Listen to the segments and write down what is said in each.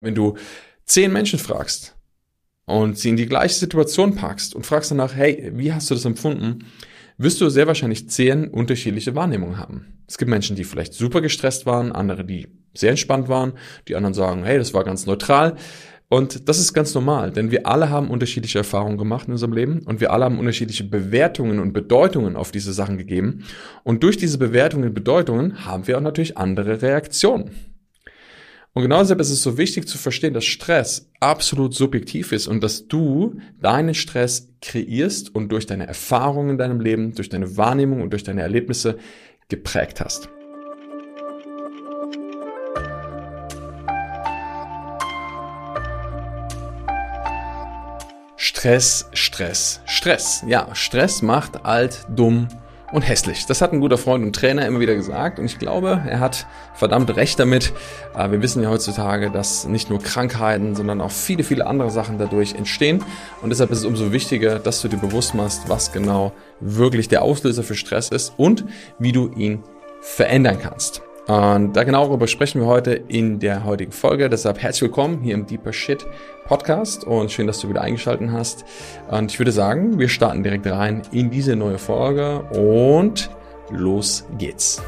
Wenn du zehn Menschen fragst und sie in die gleiche Situation packst und fragst danach, hey, wie hast du das empfunden, wirst du sehr wahrscheinlich zehn unterschiedliche Wahrnehmungen haben. Es gibt Menschen, die vielleicht super gestresst waren, andere, die sehr entspannt waren, die anderen sagen, hey, das war ganz neutral. Und das ist ganz normal, denn wir alle haben unterschiedliche Erfahrungen gemacht in unserem Leben und wir alle haben unterschiedliche Bewertungen und Bedeutungen auf diese Sachen gegeben. Und durch diese Bewertungen und Bedeutungen haben wir auch natürlich andere Reaktionen. Und genau deshalb ist es so wichtig zu verstehen, dass Stress absolut subjektiv ist und dass du deinen Stress kreierst und durch deine Erfahrungen in deinem Leben, durch deine Wahrnehmung und durch deine Erlebnisse geprägt hast. Stress, Stress, Stress. Ja, Stress macht alt, dumm und hässlich. Das hat ein guter Freund und Trainer immer wieder gesagt und ich glaube, er hat verdammt recht damit. Äh, wir wissen ja heutzutage, dass nicht nur Krankheiten, sondern auch viele, viele andere Sachen dadurch entstehen und deshalb ist es umso wichtiger, dass du dir bewusst machst, was genau wirklich der Auslöser für Stress ist und wie du ihn verändern kannst. Und da genau darüber sprechen wir heute in der heutigen Folge. Deshalb herzlich willkommen hier im Deeper Shit Podcast und schön, dass du wieder eingeschaltet hast. Und ich würde sagen, wir starten direkt rein in diese neue Folge und los geht's.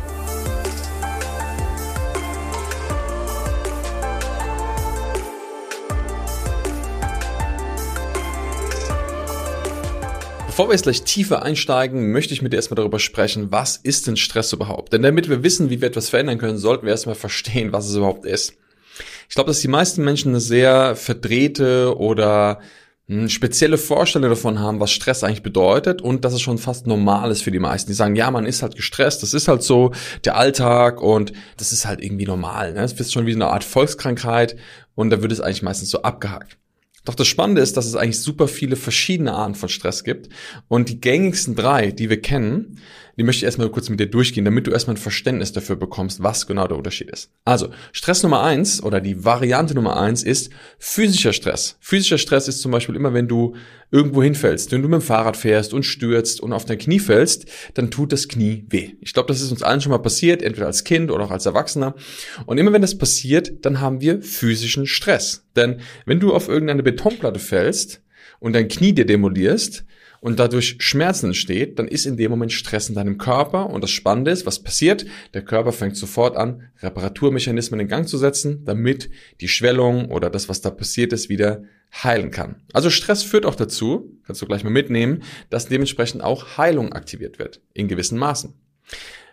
Bevor wir jetzt gleich tiefer einsteigen, möchte ich mit dir erstmal darüber sprechen, was ist denn Stress überhaupt? Denn damit wir wissen, wie wir etwas verändern können, sollten wir erstmal verstehen, was es überhaupt ist. Ich glaube, dass die meisten Menschen eine sehr verdrehte oder hm, spezielle Vorstellung davon haben, was Stress eigentlich bedeutet und dass es schon fast normal ist für die meisten. Die sagen, ja, man ist halt gestresst, das ist halt so der Alltag und das ist halt irgendwie normal. Ne? Das ist schon wie eine Art Volkskrankheit und da wird es eigentlich meistens so abgehakt. Doch das Spannende ist, dass es eigentlich super viele verschiedene Arten von Stress gibt. Und die gängigsten drei, die wir kennen, die möchte ich erstmal kurz mit dir durchgehen, damit du erstmal ein Verständnis dafür bekommst, was genau der Unterschied ist. Also, Stress Nummer eins oder die Variante Nummer eins ist physischer Stress. Physischer Stress ist zum Beispiel immer, wenn du irgendwo hinfällst, wenn du mit dem Fahrrad fährst und stürzt und auf dein Knie fällst, dann tut das Knie weh. Ich glaube, das ist uns allen schon mal passiert, entweder als Kind oder auch als Erwachsener. Und immer wenn das passiert, dann haben wir physischen Stress. Denn wenn du auf irgendeine Betonplatte fällst und dein Knie dir demolierst, und dadurch Schmerzen entsteht, dann ist in dem Moment Stress in deinem Körper und das Spannende ist, was passiert? Der Körper fängt sofort an, Reparaturmechanismen in Gang zu setzen, damit die Schwellung oder das, was da passiert ist, wieder heilen kann. Also Stress führt auch dazu, kannst du gleich mal mitnehmen, dass dementsprechend auch Heilung aktiviert wird, in gewissen Maßen.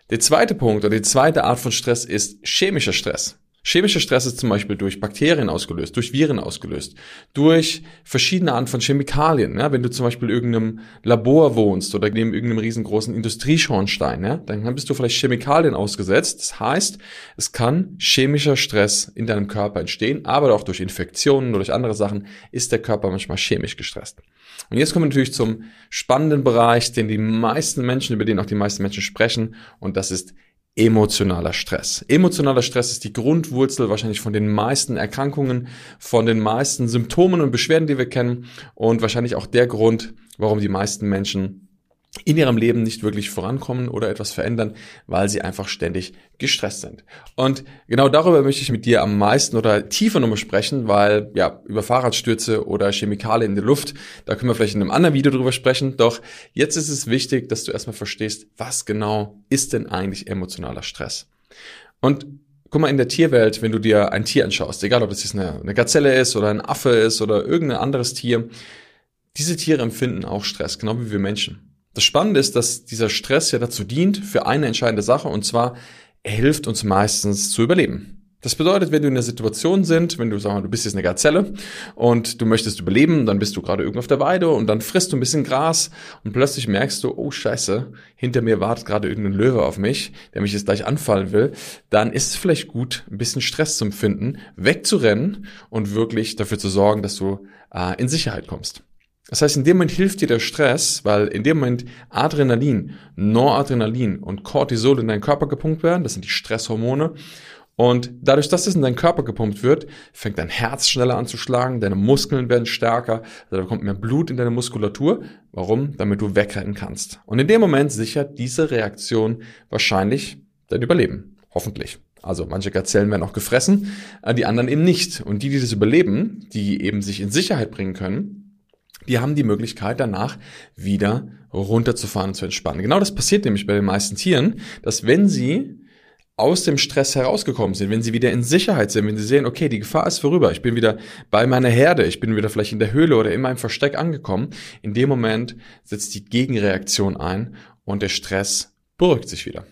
Der zweite Punkt oder die zweite Art von Stress ist chemischer Stress. Chemischer Stress ist zum Beispiel durch Bakterien ausgelöst, durch Viren ausgelöst, durch verschiedene Arten von Chemikalien. Ja, wenn du zum Beispiel in irgendeinem Labor wohnst oder neben irgendeinem riesengroßen Industrieschornstein, ja, dann bist du vielleicht Chemikalien ausgesetzt. Das heißt, es kann chemischer Stress in deinem Körper entstehen, aber auch durch Infektionen oder durch andere Sachen ist der Körper manchmal chemisch gestresst. Und jetzt kommen wir natürlich zum spannenden Bereich, den die meisten Menschen, über den auch die meisten Menschen sprechen, und das ist emotionaler Stress. Emotionaler Stress ist die Grundwurzel wahrscheinlich von den meisten Erkrankungen, von den meisten Symptomen und Beschwerden, die wir kennen und wahrscheinlich auch der Grund, warum die meisten Menschen in ihrem Leben nicht wirklich vorankommen oder etwas verändern, weil sie einfach ständig gestresst sind. Und genau darüber möchte ich mit dir am meisten oder tiefer nochmal sprechen, weil ja, über Fahrradstürze oder Chemikalien in der Luft, da können wir vielleicht in einem anderen Video drüber sprechen. Doch jetzt ist es wichtig, dass du erstmal verstehst, was genau ist denn eigentlich emotionaler Stress? Und guck mal in der Tierwelt, wenn du dir ein Tier anschaust, egal ob das jetzt eine, eine Gazelle ist oder ein Affe ist oder irgendein anderes Tier, diese Tiere empfinden auch Stress, genau wie wir Menschen. Das Spannende ist, dass dieser Stress ja dazu dient für eine entscheidende Sache und zwar, er hilft uns meistens zu überleben. Das bedeutet, wenn du in einer Situation sind, wenn du sagen, du bist jetzt eine Gazelle und du möchtest überleben, dann bist du gerade irgendwo auf der Weide und dann frisst du ein bisschen Gras und plötzlich merkst du, oh Scheiße, hinter mir wartet gerade irgendein Löwe auf mich, der mich jetzt gleich anfallen will, dann ist es vielleicht gut, ein bisschen Stress zu empfinden, wegzurennen und wirklich dafür zu sorgen, dass du äh, in Sicherheit kommst. Das heißt, in dem Moment hilft dir der Stress, weil in dem Moment Adrenalin, Noradrenalin und Cortisol in deinen Körper gepumpt werden. Das sind die Stresshormone. Und dadurch, dass es in deinen Körper gepumpt wird, fängt dein Herz schneller an zu schlagen, deine Muskeln werden stärker, da kommt mehr Blut in deine Muskulatur. Warum? Damit du wegrennen kannst. Und in dem Moment sichert diese Reaktion wahrscheinlich dein Überleben. Hoffentlich. Also manche Gazellen werden auch gefressen, äh, die anderen eben nicht. Und die, die das überleben, die eben sich in Sicherheit bringen können, die haben die Möglichkeit danach wieder runterzufahren und zu entspannen. Genau das passiert nämlich bei den meisten Tieren, dass wenn sie aus dem Stress herausgekommen sind, wenn sie wieder in Sicherheit sind, wenn sie sehen, okay, die Gefahr ist vorüber, ich bin wieder bei meiner Herde, ich bin wieder vielleicht in der Höhle oder in meinem Versteck angekommen, in dem Moment setzt die Gegenreaktion ein und der Stress beruhigt sich wieder.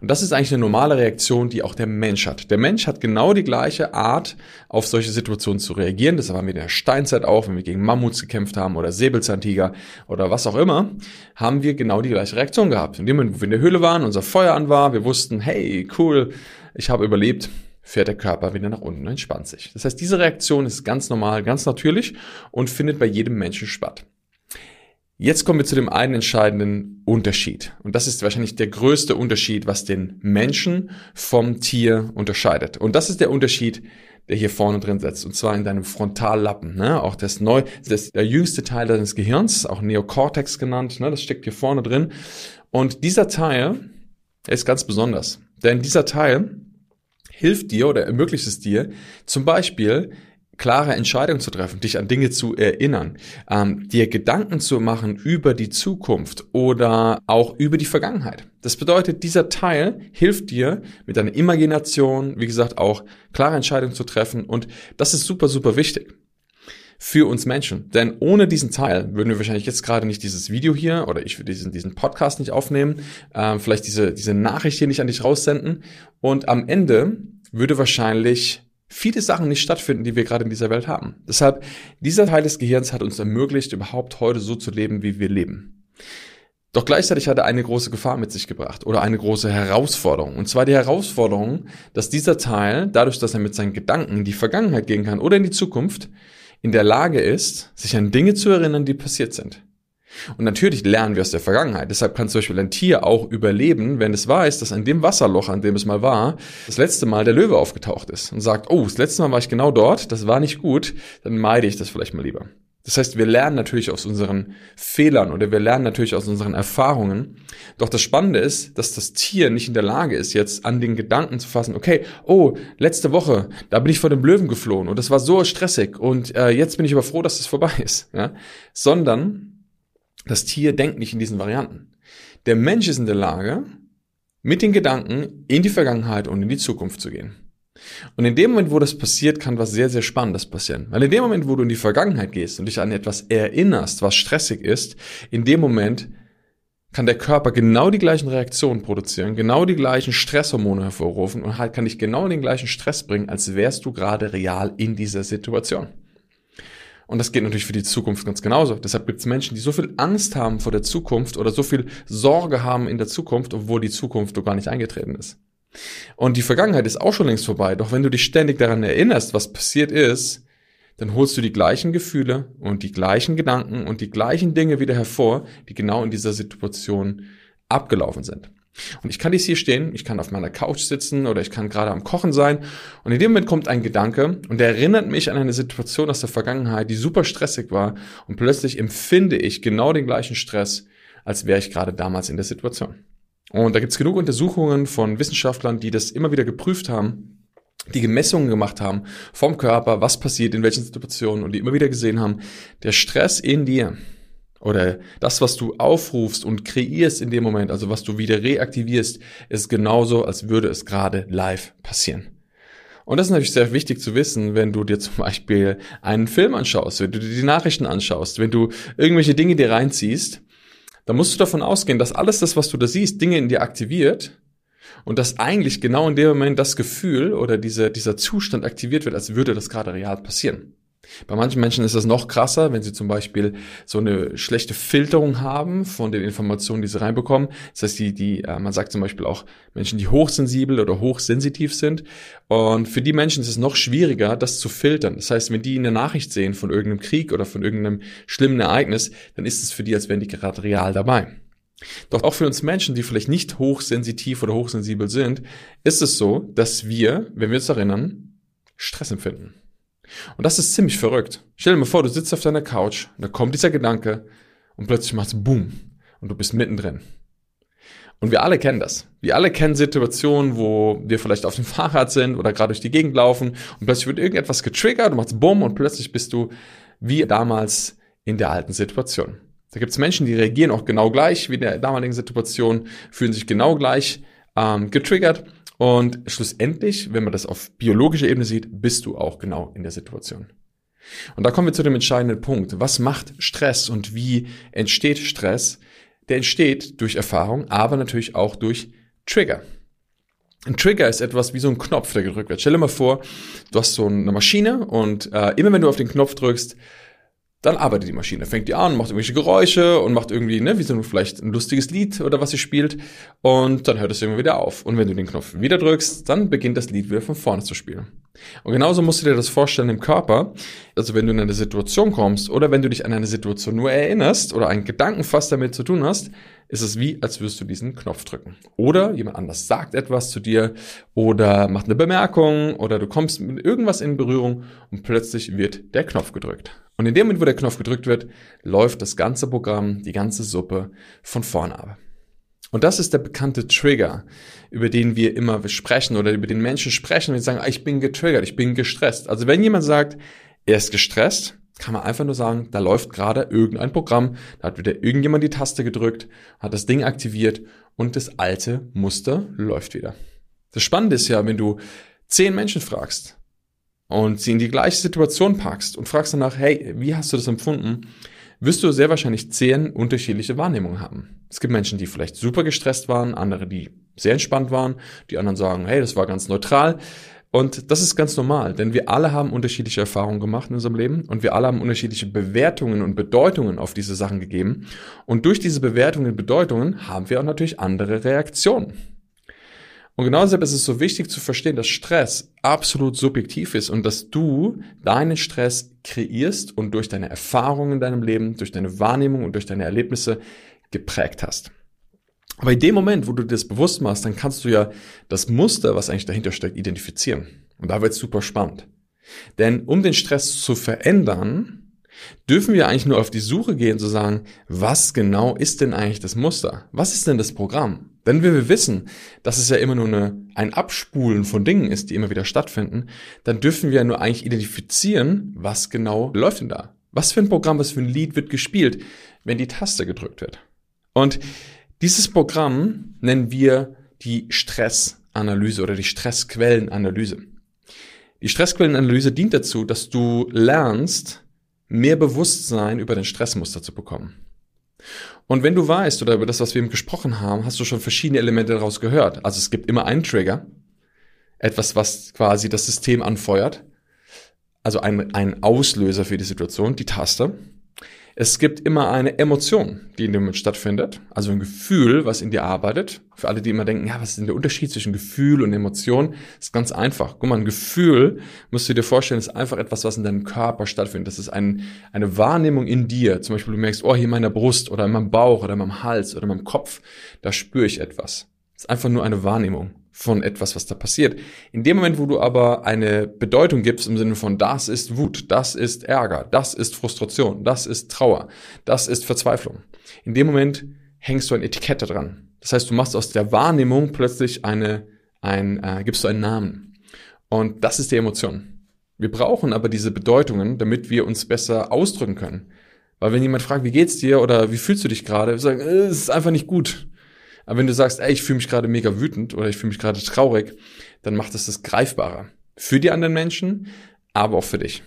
Und das ist eigentlich eine normale Reaktion, die auch der Mensch hat. Der Mensch hat genau die gleiche Art, auf solche Situationen zu reagieren. Das haben wir in der Steinzeit auch, wenn wir gegen Mammuts gekämpft haben oder Säbelzahntiger oder was auch immer, haben wir genau die gleiche Reaktion gehabt. In dem Moment, wo wir in der Höhle waren, unser Feuer an war, wir wussten, hey, cool, ich habe überlebt, fährt der Körper wieder nach unten und entspannt sich. Das heißt, diese Reaktion ist ganz normal, ganz natürlich und findet bei jedem Menschen statt. Jetzt kommen wir zu dem einen entscheidenden Unterschied. Und das ist wahrscheinlich der größte Unterschied, was den Menschen vom Tier unterscheidet. Und das ist der Unterschied, der hier vorne drin setzt. Und zwar in deinem Frontallappen. Ne? Auch das neu, das der jüngste Teil deines Gehirns, auch Neocortex genannt. Ne? Das steckt hier vorne drin. Und dieser Teil ist ganz besonders. Denn dieser Teil hilft dir oder ermöglicht es dir, zum Beispiel klare Entscheidungen zu treffen, dich an Dinge zu erinnern, ähm, dir Gedanken zu machen über die Zukunft oder auch über die Vergangenheit. Das bedeutet, dieser Teil hilft dir mit deiner Imagination, wie gesagt, auch klare Entscheidungen zu treffen und das ist super, super wichtig für uns Menschen. Denn ohne diesen Teil würden wir wahrscheinlich jetzt gerade nicht dieses Video hier oder ich würde diesen, diesen Podcast nicht aufnehmen, äh, vielleicht diese, diese Nachricht hier nicht an dich raussenden und am Ende würde wahrscheinlich viele Sachen nicht stattfinden, die wir gerade in dieser Welt haben. Deshalb, dieser Teil des Gehirns hat uns ermöglicht, überhaupt heute so zu leben, wie wir leben. Doch gleichzeitig hat er eine große Gefahr mit sich gebracht oder eine große Herausforderung. Und zwar die Herausforderung, dass dieser Teil, dadurch, dass er mit seinen Gedanken in die Vergangenheit gehen kann oder in die Zukunft, in der Lage ist, sich an Dinge zu erinnern, die passiert sind. Und natürlich lernen wir aus der Vergangenheit. Deshalb kann zum Beispiel ein Tier auch überleben, wenn es weiß, dass an dem Wasserloch, an dem es mal war, das letzte Mal der Löwe aufgetaucht ist und sagt, oh, das letzte Mal war ich genau dort, das war nicht gut, dann meide ich das vielleicht mal lieber. Das heißt, wir lernen natürlich aus unseren Fehlern oder wir lernen natürlich aus unseren Erfahrungen. Doch das Spannende ist, dass das Tier nicht in der Lage ist, jetzt an den Gedanken zu fassen, okay, oh, letzte Woche, da bin ich vor dem Löwen geflohen und das war so stressig und äh, jetzt bin ich aber froh, dass es das vorbei ist. Ja? Sondern das Tier denkt nicht in diesen Varianten. Der Mensch ist in der Lage, mit den Gedanken in die Vergangenheit und in die Zukunft zu gehen. Und in dem Moment, wo das passiert, kann was sehr, sehr Spannendes passieren. Weil in dem Moment, wo du in die Vergangenheit gehst und dich an etwas erinnerst, was stressig ist, in dem Moment kann der Körper genau die gleichen Reaktionen produzieren, genau die gleichen Stresshormone hervorrufen und halt kann dich genau den gleichen Stress bringen, als wärst du gerade real in dieser Situation. Und das geht natürlich für die Zukunft ganz genauso. Deshalb gibt es Menschen, die so viel Angst haben vor der Zukunft oder so viel Sorge haben in der Zukunft, obwohl die Zukunft doch gar nicht eingetreten ist. Und die Vergangenheit ist auch schon längst vorbei. Doch wenn du dich ständig daran erinnerst, was passiert ist, dann holst du die gleichen Gefühle und die gleichen Gedanken und die gleichen Dinge wieder hervor, die genau in dieser Situation abgelaufen sind. Und ich kann dies hier stehen, ich kann auf meiner Couch sitzen oder ich kann gerade am Kochen sein und in dem Moment kommt ein Gedanke und der erinnert mich an eine Situation aus der Vergangenheit, die super stressig war und plötzlich empfinde ich genau den gleichen Stress, als wäre ich gerade damals in der Situation. Und da gibt es genug Untersuchungen von Wissenschaftlern, die das immer wieder geprüft haben, die Gemessungen gemacht haben vom Körper, was passiert in welchen Situationen und die immer wieder gesehen haben, der Stress in dir, oder das, was du aufrufst und kreierst in dem Moment, also was du wieder reaktivierst, ist genauso, als würde es gerade live passieren. Und das ist natürlich sehr wichtig zu wissen, wenn du dir zum Beispiel einen Film anschaust, wenn du dir die Nachrichten anschaust, wenn du irgendwelche Dinge dir reinziehst, dann musst du davon ausgehen, dass alles das, was du da siehst, Dinge in dir aktiviert und dass eigentlich genau in dem Moment das Gefühl oder dieser, dieser Zustand aktiviert wird, als würde das gerade real passieren. Bei manchen Menschen ist das noch krasser, wenn sie zum Beispiel so eine schlechte Filterung haben von den Informationen, die sie reinbekommen. Das heißt, die, die, äh, man sagt zum Beispiel auch Menschen, die hochsensibel oder hochsensitiv sind. Und für die Menschen ist es noch schwieriger, das zu filtern. Das heißt, wenn die eine Nachricht sehen von irgendeinem Krieg oder von irgendeinem schlimmen Ereignis, dann ist es für die, als wären die gerade real dabei. Doch auch für uns Menschen, die vielleicht nicht hochsensitiv oder hochsensibel sind, ist es so, dass wir, wenn wir uns erinnern, Stress empfinden. Und das ist ziemlich verrückt. Stell dir mal vor, du sitzt auf deiner Couch, und da kommt dieser Gedanke und plötzlich macht's Boom und du bist mittendrin. Und wir alle kennen das. Wir alle kennen Situationen, wo wir vielleicht auf dem Fahrrad sind oder gerade durch die Gegend laufen und plötzlich wird irgendetwas getriggert, du machst Bumm und plötzlich bist du wie damals in der alten Situation. Da gibt es Menschen, die reagieren auch genau gleich wie in der damaligen Situation, fühlen sich genau gleich ähm, getriggert und schlussendlich, wenn man das auf biologischer Ebene sieht, bist du auch genau in der Situation. Und da kommen wir zu dem entscheidenden Punkt. Was macht Stress und wie entsteht Stress? Der entsteht durch Erfahrung, aber natürlich auch durch Trigger. Ein Trigger ist etwas wie so ein Knopf, der gedrückt wird. Stell dir mal vor, du hast so eine Maschine und äh, immer wenn du auf den Knopf drückst, dann arbeitet die Maschine, fängt die an, macht irgendwelche Geräusche und macht irgendwie, ne, wie so vielleicht ein lustiges Lied oder was sie spielt und dann hört es irgendwann wieder auf. Und wenn du den Knopf wieder drückst, dann beginnt das Lied wieder von vorne zu spielen. Und genauso musst du dir das vorstellen im Körper, also wenn du in eine Situation kommst oder wenn du dich an eine Situation nur erinnerst oder einen Gedanken fast damit zu tun hast, ist es wie, als würdest du diesen Knopf drücken. Oder jemand anders sagt etwas zu dir oder macht eine Bemerkung oder du kommst mit irgendwas in Berührung und plötzlich wird der Knopf gedrückt. Und in dem Moment, wo der Knopf gedrückt wird, läuft das ganze Programm, die ganze Suppe von vorne ab. Und das ist der bekannte Trigger, über den wir immer sprechen oder über den Menschen sprechen, wenn sie sagen, ah, ich bin getriggert, ich bin gestresst. Also wenn jemand sagt, er ist gestresst, kann man einfach nur sagen, da läuft gerade irgendein Programm, da hat wieder irgendjemand die Taste gedrückt, hat das Ding aktiviert und das alte Muster läuft wieder. Das Spannende ist ja, wenn du zehn Menschen fragst, und sie in die gleiche Situation packst und fragst danach, hey, wie hast du das empfunden, wirst du sehr wahrscheinlich zehn unterschiedliche Wahrnehmungen haben. Es gibt Menschen, die vielleicht super gestresst waren, andere, die sehr entspannt waren, die anderen sagen, hey, das war ganz neutral. Und das ist ganz normal, denn wir alle haben unterschiedliche Erfahrungen gemacht in unserem Leben und wir alle haben unterschiedliche Bewertungen und Bedeutungen auf diese Sachen gegeben. Und durch diese Bewertungen und Bedeutungen haben wir auch natürlich andere Reaktionen. Und genau deshalb ist es so wichtig zu verstehen, dass Stress absolut subjektiv ist und dass du deinen Stress kreierst und durch deine Erfahrungen in deinem Leben, durch deine Wahrnehmung und durch deine Erlebnisse geprägt hast. Aber in dem Moment, wo du dir das bewusst machst, dann kannst du ja das Muster, was eigentlich dahinter steckt, identifizieren. Und da wird es super spannend. Denn um den Stress zu verändern, dürfen wir eigentlich nur auf die Suche gehen, zu sagen, was genau ist denn eigentlich das Muster? Was ist denn das Programm? Wenn wir wissen, dass es ja immer nur eine, ein Abspulen von Dingen ist, die immer wieder stattfinden, dann dürfen wir ja nur eigentlich identifizieren, was genau läuft denn da. Was für ein Programm, was für ein Lied wird gespielt, wenn die Taste gedrückt wird. Und dieses Programm nennen wir die Stressanalyse oder die Stressquellenanalyse. Die Stressquellenanalyse dient dazu, dass du lernst, mehr Bewusstsein über den Stressmuster zu bekommen. Und wenn du weißt oder über das, was wir eben gesprochen haben, hast du schon verschiedene Elemente daraus gehört. Also es gibt immer einen Trigger, etwas, was quasi das System anfeuert, also ein, ein Auslöser für die Situation, die Taste. Es gibt immer eine Emotion, die in dem Moment stattfindet, also ein Gefühl, was in dir arbeitet. Für alle, die immer denken, ja, was ist denn der Unterschied zwischen Gefühl und Emotion? ist ganz einfach. Guck mal, ein Gefühl, musst du dir vorstellen, ist einfach etwas, was in deinem Körper stattfindet. Das ist ein, eine Wahrnehmung in dir. Zum Beispiel, du merkst, oh, hier in meiner Brust oder in meinem Bauch oder in meinem Hals oder in meinem Kopf, da spüre ich etwas. Ist einfach nur eine Wahrnehmung von etwas, was da passiert. In dem Moment, wo du aber eine Bedeutung gibst im Sinne von das ist Wut, das ist Ärger, das ist Frustration, das ist Trauer, das ist Verzweiflung. In dem Moment hängst du ein Etikett dran. Das heißt, du machst aus der Wahrnehmung plötzlich eine, ein, äh, gibst du einen Namen. Und das ist die Emotion. Wir brauchen aber diese Bedeutungen, damit wir uns besser ausdrücken können. Weil wenn jemand fragt, wie geht's dir oder wie fühlst du dich gerade, wir sagen, äh, es ist einfach nicht gut. Aber wenn du sagst, ey, ich fühle mich gerade mega wütend oder ich fühle mich gerade traurig, dann macht es das greifbarer. Für die anderen Menschen, aber auch für dich.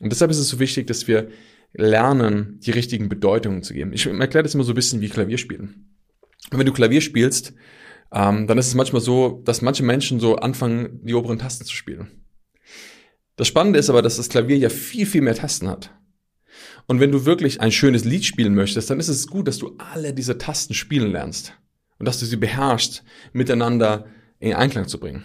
Und deshalb ist es so wichtig, dass wir lernen, die richtigen Bedeutungen zu geben. Ich erkläre das immer so ein bisschen wie Klavierspielen. wenn du Klavier spielst, ähm, dann ist es manchmal so, dass manche Menschen so anfangen, die oberen Tasten zu spielen. Das Spannende ist aber, dass das Klavier ja viel, viel mehr Tasten hat. Und wenn du wirklich ein schönes Lied spielen möchtest, dann ist es gut, dass du alle diese Tasten spielen lernst und dass du sie beherrschst, miteinander in Einklang zu bringen.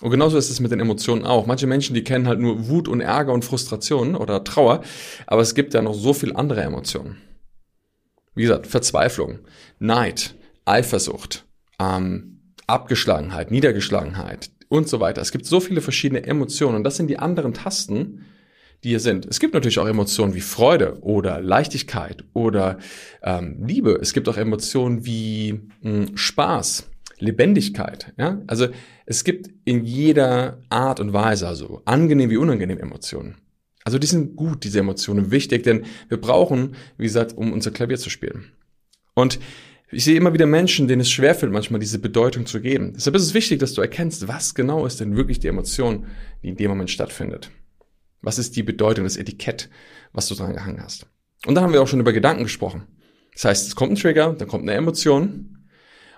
Und genauso ist es mit den Emotionen auch. Manche Menschen, die kennen halt nur Wut und Ärger und Frustration oder Trauer, aber es gibt ja noch so viel andere Emotionen. Wie gesagt, Verzweiflung, Neid, Eifersucht, ähm, Abgeschlagenheit, Niedergeschlagenheit und so weiter. Es gibt so viele verschiedene Emotionen und das sind die anderen Tasten, die hier sind. Es gibt natürlich auch Emotionen wie Freude oder Leichtigkeit oder ähm, Liebe. Es gibt auch Emotionen wie mh, hm, Spaß, Lebendigkeit. Ja? Also es gibt in jeder Art und Weise, also angenehm wie unangenehm Emotionen. Also die sind gut, diese Emotionen, wichtig, denn wir brauchen, wie gesagt, um unser Klavier zu spielen. Und ich sehe immer wieder Menschen, denen es schwerfällt, manchmal diese Bedeutung zu geben. Deshalb ist es wichtig, dass du erkennst, was genau ist denn wirklich die Emotion, die in dem Moment stattfindet. Was ist die Bedeutung, das Etikett, was du dran gehangen hast. Und dann haben wir auch schon über Gedanken gesprochen. Das heißt, es kommt ein Trigger, dann kommt eine Emotion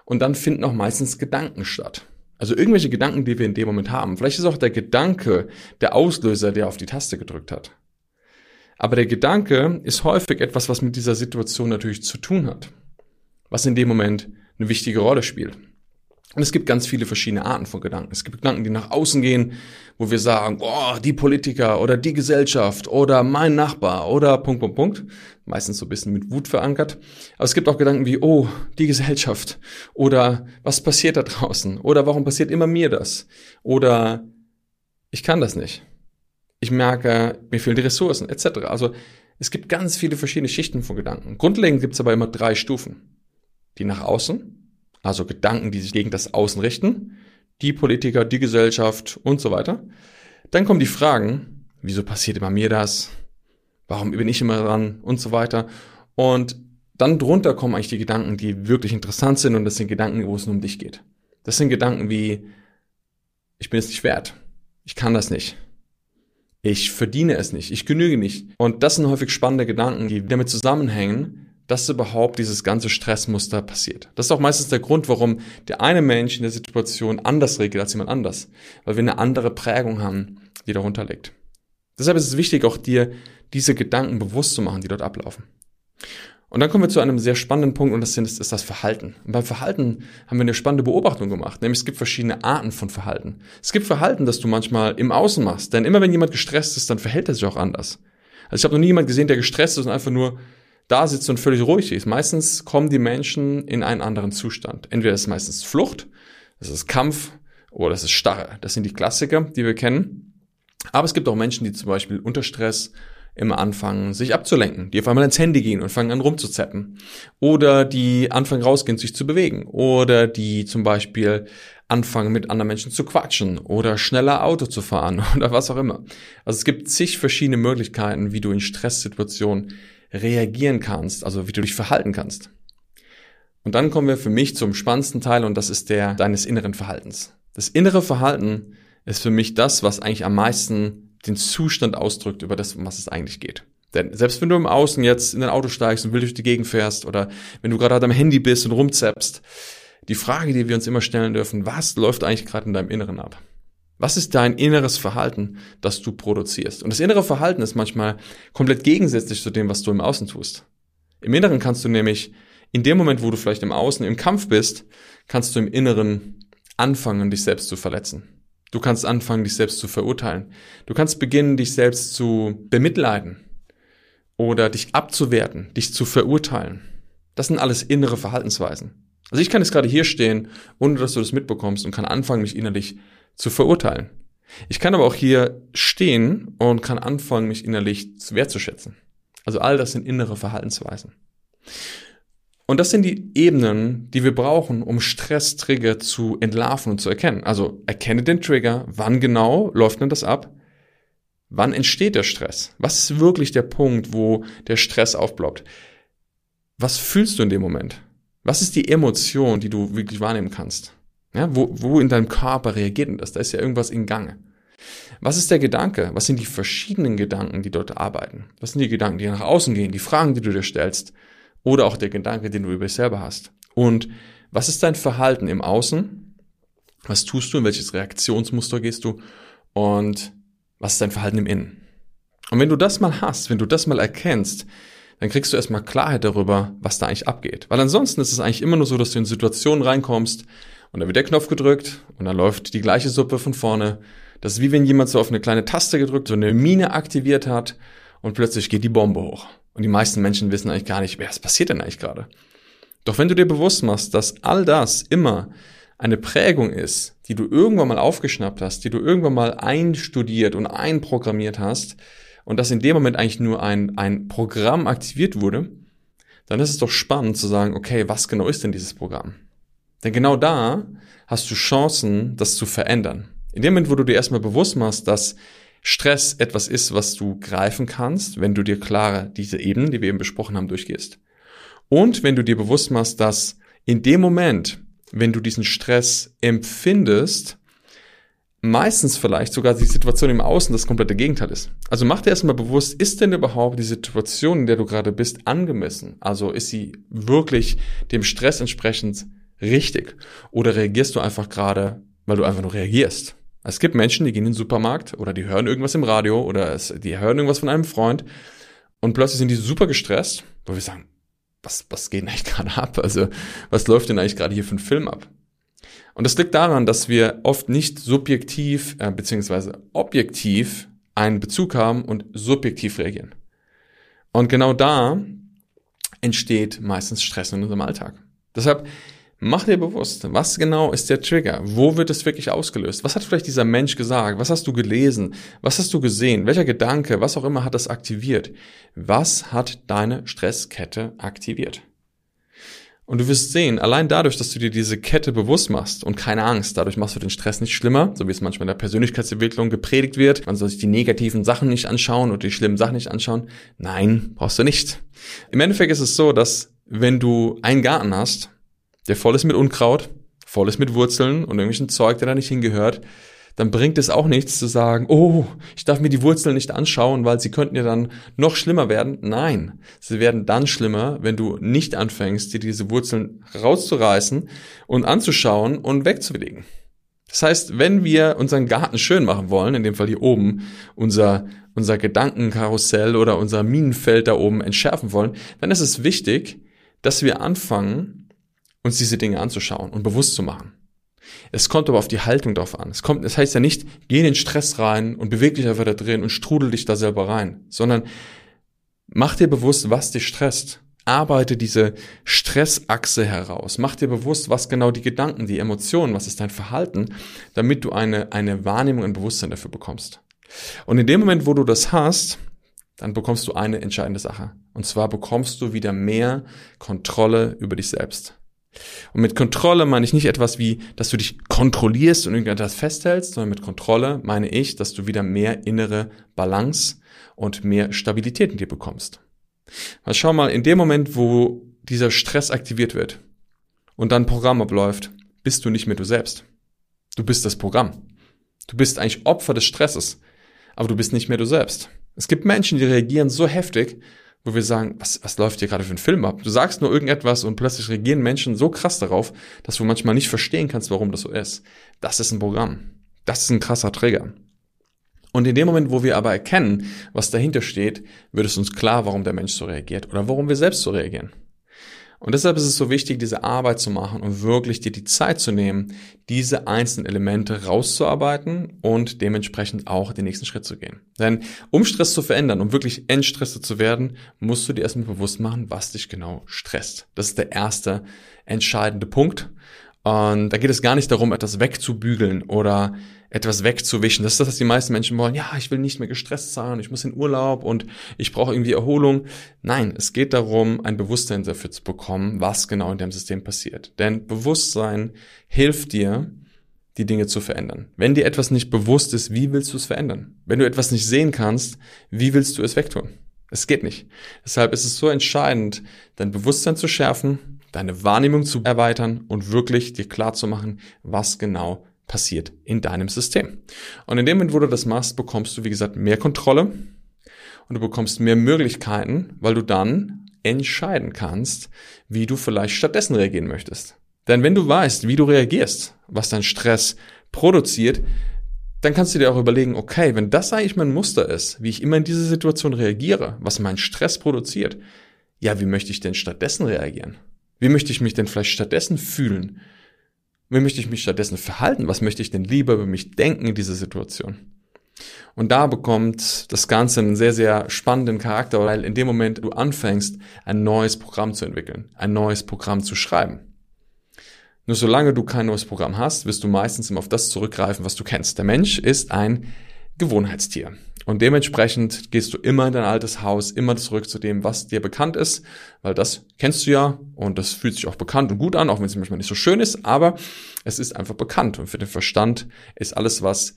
und dann finden auch meistens Gedanken statt. Also irgendwelche Gedanken, die wir in dem Moment haben. Vielleicht ist auch der Gedanke der Auslöser, der auf die Taste gedrückt hat. Aber der Gedanke ist häufig etwas, was mit dieser Situation natürlich zu tun hat. Was in dem Moment eine wichtige Rolle spielt. Und es gibt ganz viele verschiedene Arten von Gedanken. Es gibt Gedanken, die nach außen gehen, wo wir sagen, oh, die Politiker oder die Gesellschaft oder mein Nachbar oder Punkt, Punkt, Punkt. Meistens so ein bisschen mit Wut verankert. Aber es gibt auch Gedanken wie, oh, die Gesellschaft oder was passiert da draußen oder warum passiert immer mir das oder ich kann das nicht. Ich merke, mir fehlen die Ressourcen etc. Also es gibt ganz viele verschiedene Schichten von Gedanken. Grundlegend gibt es aber immer drei Stufen. Die nach außen, also Gedanken, die sich gegen das Außen richten, die Politiker, die Gesellschaft und so weiter. Dann kommen die Fragen, wieso passiert immer mir das? Warum bin ich immer dran? Und so weiter. Und dann drunter kommen eigentlich die Gedanken, die wirklich interessant sind und das sind Gedanken, wo es nur um dich geht. Das sind Gedanken wie, ich bin es nicht wert. Ich kann das nicht. Ich verdiene es nicht. Ich genüge nicht. Und das sind häufig spannende Gedanken, die damit zusammenhängen, dass überhaupt dieses ganze Stressmuster passiert. Das ist auch meistens der Grund, warum der eine Mensch in der Situation anders regelt als jemand anders, weil wir eine andere Prägung haben, die darunter liegt. Deshalb ist es wichtig, auch dir diese Gedanken bewusst zu machen, die dort ablaufen. Und dann kommen wir zu einem sehr spannenden Punkt und das ist das Verhalten. Und beim Verhalten haben wir eine spannende Beobachtung gemacht, nämlich es gibt verschiedene Arten von Verhalten. Es gibt Verhalten, das du manchmal im Außen machst, denn immer wenn jemand gestresst ist, dann verhält er sich auch anders. Also ich habe noch nie jemand gesehen, der gestresst ist und einfach nur da sitzt und völlig ruhig ist. Meistens kommen die Menschen in einen anderen Zustand. Entweder ist es meistens Flucht, das ist Kampf oder das ist Starre. Das sind die Klassiker, die wir kennen. Aber es gibt auch Menschen, die zum Beispiel unter Stress immer anfangen, sich abzulenken, die auf einmal ins Handy gehen und fangen an rumzuzappen. Oder die anfangen rausgehen, sich zu bewegen. Oder die zum Beispiel anfangen, mit anderen Menschen zu quatschen oder schneller Auto zu fahren oder was auch immer. Also es gibt zig verschiedene Möglichkeiten, wie du in Stresssituationen reagieren kannst, also wie du dich verhalten kannst. Und dann kommen wir für mich zum spannendsten Teil und das ist der deines inneren Verhaltens. Das innere Verhalten ist für mich das, was eigentlich am meisten den Zustand ausdrückt über das, um was es eigentlich geht. Denn selbst wenn du im Außen jetzt in dein Auto steigst und wild durch die Gegend fährst oder wenn du gerade am Handy bist und rumzappst, die Frage, die wir uns immer stellen dürfen, was läuft eigentlich gerade in deinem Inneren ab? Was ist dein inneres Verhalten, das du produzierst? Und das innere Verhalten ist manchmal komplett gegensätzlich zu dem, was du im Außen tust. Im Inneren kannst du nämlich, in dem Moment, wo du vielleicht im Außen im Kampf bist, kannst du im Inneren anfangen, dich selbst zu verletzen. Du kannst anfangen, dich selbst zu verurteilen. Du kannst beginnen, dich selbst zu bemitleiden oder dich abzuwerten, dich zu verurteilen. Das sind alles innere Verhaltensweisen. Also ich kann jetzt gerade hier stehen, ohne dass du das mitbekommst und kann anfangen, mich innerlich zu verurteilen. Ich kann aber auch hier stehen und kann anfangen, mich innerlich wertzuschätzen. Also all das sind innere Verhaltensweisen. Und das sind die Ebenen, die wir brauchen, um Stresstrigger zu entlarven und zu erkennen. Also erkenne den Trigger, wann genau läuft denn das ab? Wann entsteht der Stress? Was ist wirklich der Punkt, wo der Stress aufploppt? Was fühlst du in dem Moment? Was ist die Emotion, die du wirklich wahrnehmen kannst? Ja, wo, wo in deinem Körper reagiert denn das? Da ist ja irgendwas in Gange. Was ist der Gedanke? Was sind die verschiedenen Gedanken, die dort arbeiten? Was sind die Gedanken, die nach außen gehen, die Fragen, die du dir stellst? Oder auch der Gedanke, den du über dich selber hast? Und was ist dein Verhalten im Außen? Was tust du? In welches Reaktionsmuster gehst du? Und was ist dein Verhalten im Innen? Und wenn du das mal hast, wenn du das mal erkennst, dann kriegst du erstmal Klarheit darüber, was da eigentlich abgeht. Weil ansonsten ist es eigentlich immer nur so, dass du in Situationen reinkommst, und dann wird der Knopf gedrückt und dann läuft die gleiche Suppe von vorne. Das ist wie wenn jemand so auf eine kleine Taste gedrückt, so eine Mine aktiviert hat und plötzlich geht die Bombe hoch. Und die meisten Menschen wissen eigentlich gar nicht, was passiert denn eigentlich gerade. Doch wenn du dir bewusst machst, dass all das immer eine Prägung ist, die du irgendwann mal aufgeschnappt hast, die du irgendwann mal einstudiert und einprogrammiert hast, und dass in dem Moment eigentlich nur ein, ein Programm aktiviert wurde, dann ist es doch spannend zu sagen, okay, was genau ist denn dieses Programm? Denn genau da hast du Chancen, das zu verändern. In dem Moment, wo du dir erstmal bewusst machst, dass Stress etwas ist, was du greifen kannst, wenn du dir klare diese Ebenen, die wir eben besprochen haben, durchgehst. Und wenn du dir bewusst machst, dass in dem Moment, wenn du diesen Stress empfindest, meistens vielleicht sogar die Situation im Außen das komplette Gegenteil ist. Also mach dir erstmal bewusst, ist denn überhaupt die Situation, in der du gerade bist, angemessen? Also ist sie wirklich dem Stress entsprechend richtig? Oder reagierst du einfach gerade, weil du einfach nur reagierst? Es gibt Menschen, die gehen in den Supermarkt oder die hören irgendwas im Radio oder es, die hören irgendwas von einem Freund und plötzlich sind die super gestresst, wo wir sagen, was, was geht denn eigentlich gerade ab? Also, was läuft denn eigentlich gerade hier für ein Film ab? Und das liegt daran, dass wir oft nicht subjektiv äh, beziehungsweise objektiv einen Bezug haben und subjektiv reagieren. Und genau da entsteht meistens Stress in unserem Alltag. Deshalb Mach dir bewusst, was genau ist der Trigger? Wo wird es wirklich ausgelöst? Was hat vielleicht dieser Mensch gesagt? Was hast du gelesen? Was hast du gesehen? Welcher Gedanke, was auch immer hat das aktiviert? Was hat deine Stresskette aktiviert? Und du wirst sehen, allein dadurch, dass du dir diese Kette bewusst machst und keine Angst, dadurch machst du den Stress nicht schlimmer, so wie es manchmal in der Persönlichkeitsentwicklung gepredigt wird. Man soll sich die negativen Sachen nicht anschauen und die schlimmen Sachen nicht anschauen. Nein, brauchst du nicht. Im Endeffekt ist es so, dass wenn du einen Garten hast der voll ist mit Unkraut, voll ist mit Wurzeln und irgendwelchen Zeug, der da nicht hingehört, dann bringt es auch nichts zu sagen, oh, ich darf mir die Wurzeln nicht anschauen, weil sie könnten ja dann noch schlimmer werden. Nein, sie werden dann schlimmer, wenn du nicht anfängst, dir diese Wurzeln rauszureißen und anzuschauen und wegzulegen. Das heißt, wenn wir unseren Garten schön machen wollen, in dem Fall hier oben, unser, unser Gedankenkarussell oder unser Minenfeld da oben entschärfen wollen, dann ist es wichtig, dass wir anfangen, uns diese Dinge anzuschauen und bewusst zu machen. Es kommt aber auf die Haltung drauf an. Es kommt, das heißt ja nicht, geh in den Stress rein und beweg dich einfach da drin und strudel dich da selber rein, sondern mach dir bewusst, was dich stresst. Arbeite diese Stressachse heraus. Mach dir bewusst, was genau die Gedanken, die Emotionen, was ist dein Verhalten, damit du eine, eine Wahrnehmung, ein Bewusstsein dafür bekommst. Und in dem Moment, wo du das hast, dann bekommst du eine entscheidende Sache. Und zwar bekommst du wieder mehr Kontrolle über dich selbst. Und mit Kontrolle meine ich nicht etwas wie, dass du dich kontrollierst und irgendetwas festhältst, sondern mit Kontrolle meine ich, dass du wieder mehr innere Balance und mehr Stabilität in dir bekommst. Weil schau mal, in dem Moment, wo dieser Stress aktiviert wird und dann Programm abläuft, bist du nicht mehr du selbst. Du bist das Programm. Du bist eigentlich Opfer des Stresses, aber du bist nicht mehr du selbst. Es gibt Menschen, die reagieren so heftig, wo wir sagen, was, was läuft hier gerade für ein Film ab? Du sagst nur irgendetwas und plötzlich reagieren Menschen so krass darauf, dass du manchmal nicht verstehen kannst, warum das so ist. Das ist ein Programm. Das ist ein krasser Trigger. Und in dem Moment, wo wir aber erkennen, was dahinter steht, wird es uns klar, warum der Mensch so reagiert oder warum wir selbst so reagieren. Und deshalb ist es so wichtig, diese Arbeit zu machen und wirklich dir die Zeit zu nehmen, diese einzelnen Elemente rauszuarbeiten und dementsprechend auch den nächsten Schritt zu gehen. Denn um Stress zu verändern, um wirklich entstresset zu werden, musst du dir erstmal bewusst machen, was dich genau stresst. Das ist der erste entscheidende Punkt. Und da geht es gar nicht darum, etwas wegzubügeln oder etwas wegzuwischen. Das ist das, was die meisten Menschen wollen. Ja, ich will nicht mehr gestresst sein, ich muss in Urlaub und ich brauche irgendwie Erholung. Nein, es geht darum, ein Bewusstsein dafür zu bekommen, was genau in dem System passiert. Denn Bewusstsein hilft dir, die Dinge zu verändern. Wenn dir etwas nicht bewusst ist, wie willst du es verändern? Wenn du etwas nicht sehen kannst, wie willst du es wegtun? Es geht nicht. Deshalb ist es so entscheidend, dein Bewusstsein zu schärfen, deine Wahrnehmung zu erweitern und wirklich dir klar zu machen, was genau passiert in deinem System. Und in dem Moment, wo du das machst, bekommst du, wie gesagt, mehr Kontrolle und du bekommst mehr Möglichkeiten, weil du dann entscheiden kannst, wie du vielleicht stattdessen reagieren möchtest. Denn wenn du weißt, wie du reagierst, was dein Stress produziert, dann kannst du dir auch überlegen, okay, wenn das eigentlich mein Muster ist, wie ich immer in diese Situation reagiere, was mein Stress produziert, ja, wie möchte ich denn stattdessen reagieren? Wie möchte ich mich denn vielleicht stattdessen fühlen? Wie möchte ich mich stattdessen verhalten? Was möchte ich denn lieber über mich denken in dieser Situation? Und da bekommt das Ganze einen sehr, sehr spannenden Charakter, weil in dem Moment du anfängst, ein neues Programm zu entwickeln, ein neues Programm zu schreiben. Nur solange du kein neues Programm hast, wirst du meistens immer auf das zurückgreifen, was du kennst. Der Mensch ist ein Gewohnheitstier. Und dementsprechend gehst du immer in dein altes Haus, immer zurück zu dem, was dir bekannt ist, weil das kennst du ja und das fühlt sich auch bekannt und gut an, auch wenn es manchmal nicht so schön ist, aber es ist einfach bekannt. Und für den Verstand ist alles, was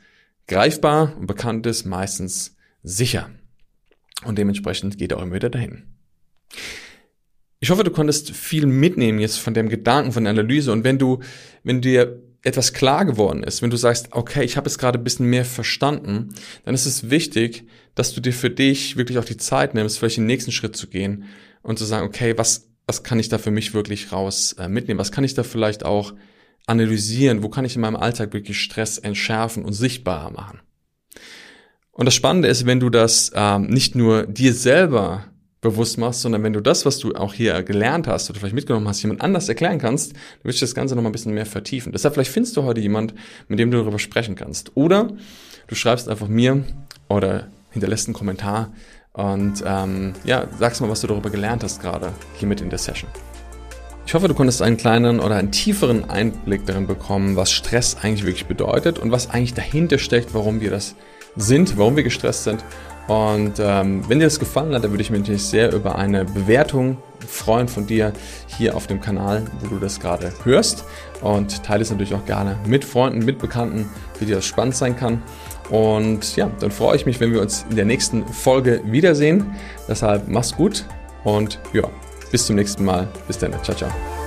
greifbar und bekannt ist, meistens sicher. Und dementsprechend geht er auch immer wieder dahin. Ich hoffe, du konntest viel mitnehmen jetzt von dem Gedanken, von der Analyse. Und wenn du, wenn dir etwas klar geworden ist, wenn du sagst, okay, ich habe es gerade ein bisschen mehr verstanden, dann ist es wichtig, dass du dir für dich wirklich auch die Zeit nimmst, vielleicht den nächsten Schritt zu gehen und zu sagen, okay, was, was kann ich da für mich wirklich raus äh, mitnehmen? Was kann ich da vielleicht auch analysieren? Wo kann ich in meinem Alltag wirklich Stress entschärfen und sichtbarer machen? Und das Spannende ist, wenn du das ähm, nicht nur dir selber bewusst machst, sondern wenn du das, was du auch hier gelernt hast oder vielleicht mitgenommen hast, jemand anders erklären kannst, dann würde ich das Ganze noch mal ein bisschen mehr vertiefen. Deshalb vielleicht findest du heute jemand, mit dem du darüber sprechen kannst. Oder du schreibst einfach mir oder hinterlässt einen Kommentar und ähm, ja, sagst mal, was du darüber gelernt hast gerade hier mit in der Session. Ich hoffe, du konntest einen kleinen oder einen tieferen Einblick darin bekommen, was Stress eigentlich wirklich bedeutet und was eigentlich dahinter steckt, warum wir das sind, warum wir gestresst sind und ähm, wenn dir das gefallen hat, dann würde ich mich natürlich sehr über eine Bewertung freuen von dir hier auf dem Kanal, wo du das gerade hörst. Und teile es natürlich auch gerne mit Freunden, mit Bekannten, wie dir das spannend sein kann. Und ja, dann freue ich mich, wenn wir uns in der nächsten Folge wiedersehen. Deshalb mach's gut und ja, bis zum nächsten Mal. Bis dann. Ciao, ciao.